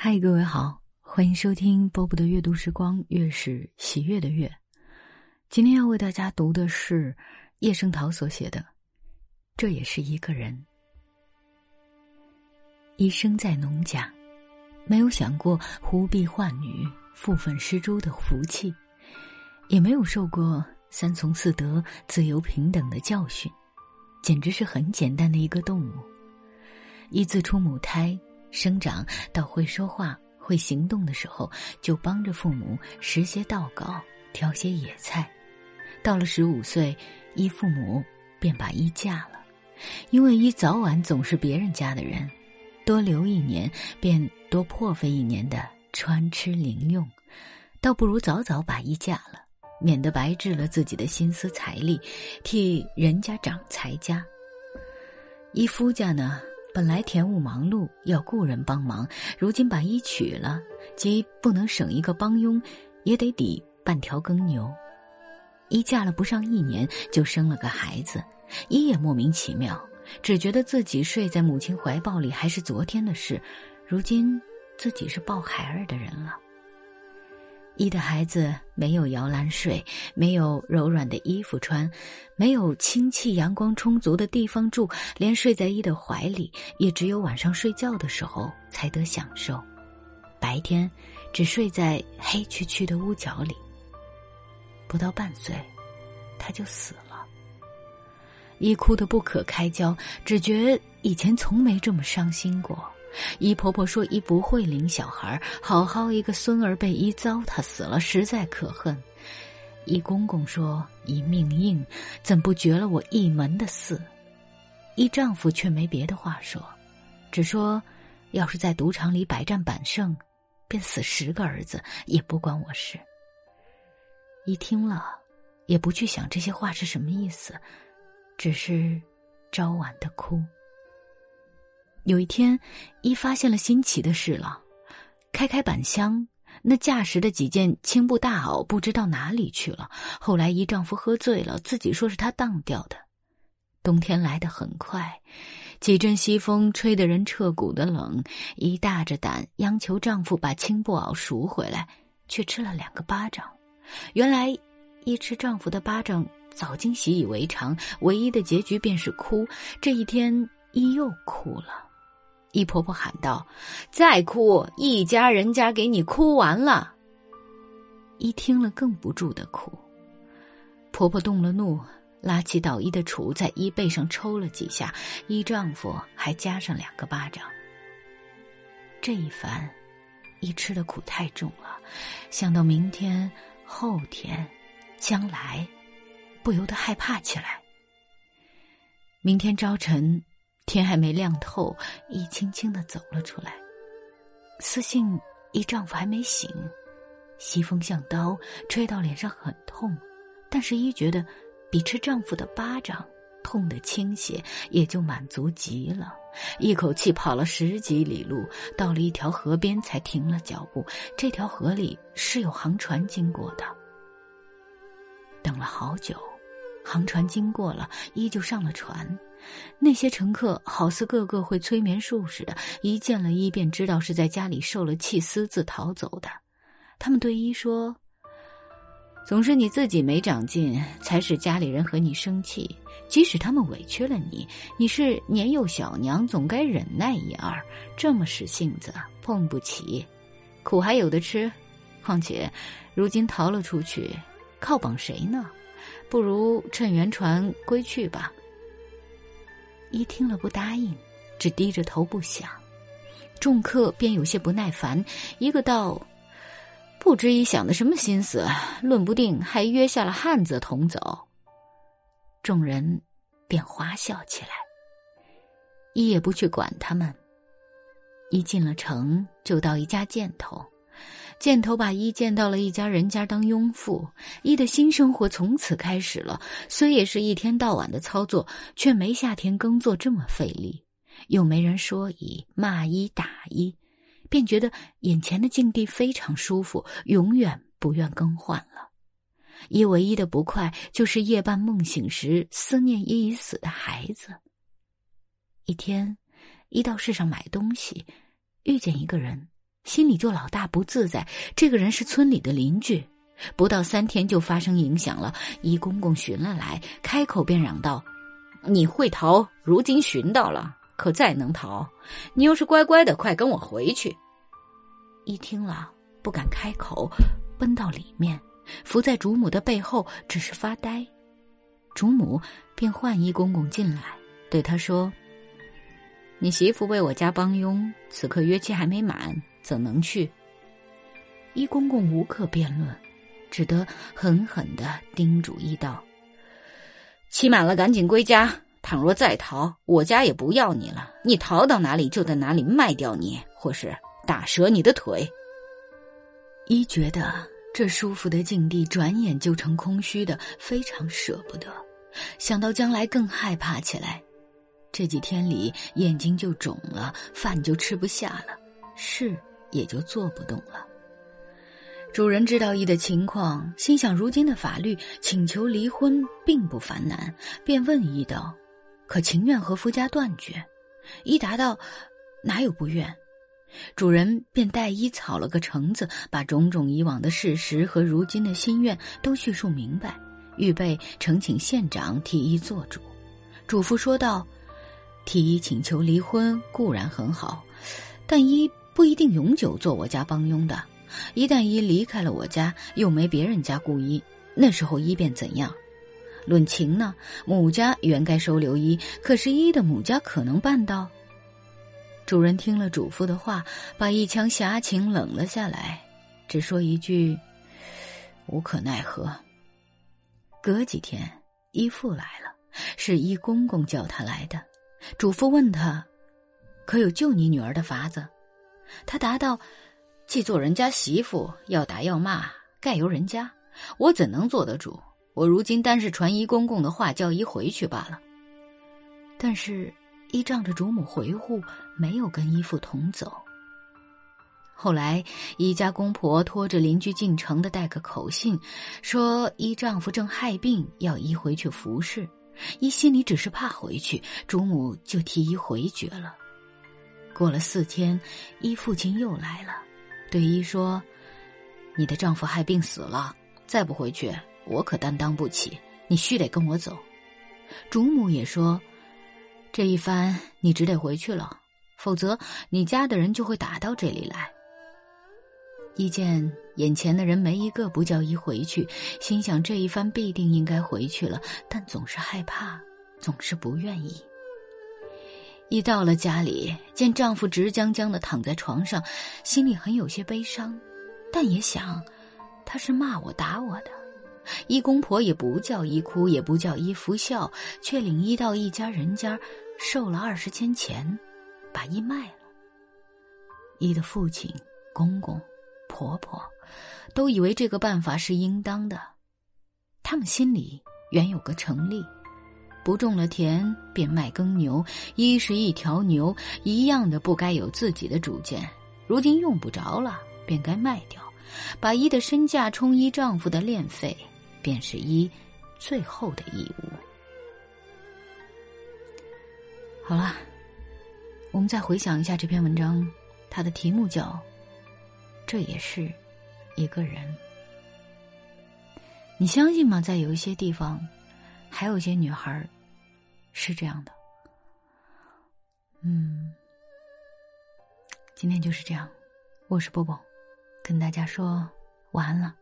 嗨，各位好，欢迎收听波波的阅读时光，月是喜悦的月。今天要为大家读的是叶圣陶所写的《这也是一个人》。一生在农家，没有想过忽必唤女、负粉施猪的福气，也没有受过三从四德、自由平等的教训，简直是很简单的一个动物。一自出母胎。生长到会说话、会行动的时候，就帮着父母拾些稻稿、挑些野菜。到了十五岁，依父母便把依嫁了，因为一早晚总是别人家的人，多留一年便多破费一年的穿吃零用，倒不如早早把依嫁了，免得白置了自己的心思财力，替人家长财家。一夫家呢？本来田务忙碌，要雇人帮忙，如今把一娶了，即不能省一个帮佣，也得抵半条耕牛。一嫁了不上一年，就生了个孩子，一也莫名其妙，只觉得自己睡在母亲怀抱里还是昨天的事，如今自己是抱孩儿的人了。一的孩子没有摇篮睡，没有柔软的衣服穿，没有清气阳光充足的地方住，连睡在一的怀里，也只有晚上睡觉的时候才得享受。白天，只睡在黑黢黢的屋角里。不到半岁，他就死了。一哭得不可开交，只觉以前从没这么伤心过。姨婆婆说：“姨不会领小孩，好好一个孙儿被姨糟蹋死了，实在可恨。”姨公公说：“姨命硬，怎不绝了我一门的嗣？”姨丈夫却没别的话说，只说：“要是在赌场里百战百胜，便死十个儿子也不关我事。”一听了，也不去想这些话是什么意思，只是朝晚的哭。有一天，一发现了新奇的事了，开开板箱，那架时的几件青布大袄不知道哪里去了。后来一丈夫喝醉了，自己说是他当掉的。冬天来得很快，几阵西风吹得人彻骨的冷。一大着胆央求丈夫把青布袄赎回来，却吃了两个巴掌。原来，一吃丈夫的巴掌早经习以为常，唯一的结局便是哭。这一天，一又哭了。一婆婆喊道：“再哭，一家人家给你哭完了。”一听了更不住的哭。婆婆动了怒，拉起倒衣的杵，在衣背上抽了几下，一丈夫还加上两个巴掌。这一番，一吃的苦太重了，想到明天、后天、将来，不由得害怕起来。明天早晨。天还没亮透，一轻轻的走了出来。私信一丈夫还没醒，西风像刀，吹到脸上很痛，但是一觉得比吃丈夫的巴掌痛的轻些，也就满足极了。一口气跑了十几里路，到了一条河边才停了脚步。这条河里是有航船经过的。等了好久，航船经过了，依旧上了船。那些乘客好似个个会催眠术似的，一见了一便知道是在家里受了气私自逃走的。他们对一说：“总是你自己没长进，才使家里人和你生气。即使他们委屈了你，你是年幼小娘，总该忍耐一二。这么使性子，碰不起，苦还有的吃。况且，如今逃了出去，靠绑谁呢？不如趁圆船归去吧。”一听了不答应，只低着头不想。众客便有些不耐烦，一个道：“不知一想的什么心思，论不定还约下了汉子同走。”众人便花笑起来。一也不去管他们。一进了城，就到一家箭头。箭头把一见到了一家人家当佣妇，一的新生活从此开始了。虽也是一天到晚的操作，却没夏天耕作这么费力，又没人说一骂一打一，便觉得眼前的境地非常舒服，永远不愿更换了。一唯一的不快就是夜半梦醒时思念一已死的孩子。一天，一到市上买东西，遇见一个人。心里就老大不自在。这个人是村里的邻居，不到三天就发生影响了。一公公寻了来，开口便嚷道：“你会逃，如今寻到了，可再能逃？你要是乖乖的，快跟我回去。”一听了，不敢开口，奔到里面，伏在主母的背后，只是发呆。主母便唤一公公进来，对他说：“你媳妇为我家帮佣，此刻约期还没满，怎能去？”一公公无可辩论，只得狠狠的叮嘱一道：“期满了，赶紧归家。倘若再逃，我家也不要你了。你逃到哪里，就在哪里卖掉你，或是……”打折你的腿。一觉得这舒服的境地转眼就成空虚的，非常舍不得。想到将来，更害怕起来。这几天里，眼睛就肿了，饭就吃不下了，是也就做不动了。主人知道一的情况，心想如今的法律，请求离婚并不繁难，便问一道：“可情愿和夫家断绝？”一答道：“哪有不愿。”主人便带一草了个橙子，把种种以往的事实和如今的心愿都叙述明白，预备呈请县长替一做主。嘱咐说道：“替一请求离婚固然很好，但一不一定永久做我家帮佣的。一旦一离开了我家，又没别人家雇一，那时候一便怎样？论情呢，母家原该收留一，可是一的母家可能办到？”主人听了主妇的话，把一腔侠情冷了下来，只说一句：“无可奈何。”隔几天，义父来了，是一公公叫他来的。主妇问他：“可有救你女儿的法子？”他答道：“既做人家媳妇，要打要骂，盖由人家，我怎能做得主？我如今单是传一公公的话，叫一回去罢了。”但是。依仗着主母回护，没有跟依父同走。后来，依家公婆拖着邻居进城的带个口信，说依丈夫正害病，要依回去服侍。依心里只是怕回去，主母就替依回绝了。过了四天，依父亲又来了，对依说：“你的丈夫害病死了，再不回去，我可担当不起。你须得跟我走。”主母也说。这一番，你只得回去了，否则你家的人就会打到这里来。一见眼前的人没一个不叫一回去，心想这一番必定应该回去了，但总是害怕，总是不愿意。一到了家里，见丈夫直僵僵的躺在床上，心里很有些悲伤，但也想，他是骂我打我的。一公婆也不叫一哭，也不叫一服孝，却领一到一家人家，受了二十千钱，把一卖了。一的父亲、公公、婆婆，都以为这个办法是应当的，他们心里原有个成立，不种了田便卖耕牛，一是一条牛，一样的不该有自己的主见，如今用不着了，便该卖掉，把一的身价充一丈夫的练费。便是一最后的义务。好了，我们再回想一下这篇文章，它的题目叫《这也是一个人》。你相信吗？在有一些地方，还有一些女孩是这样的。嗯，今天就是这样。我是波波，跟大家说晚安了。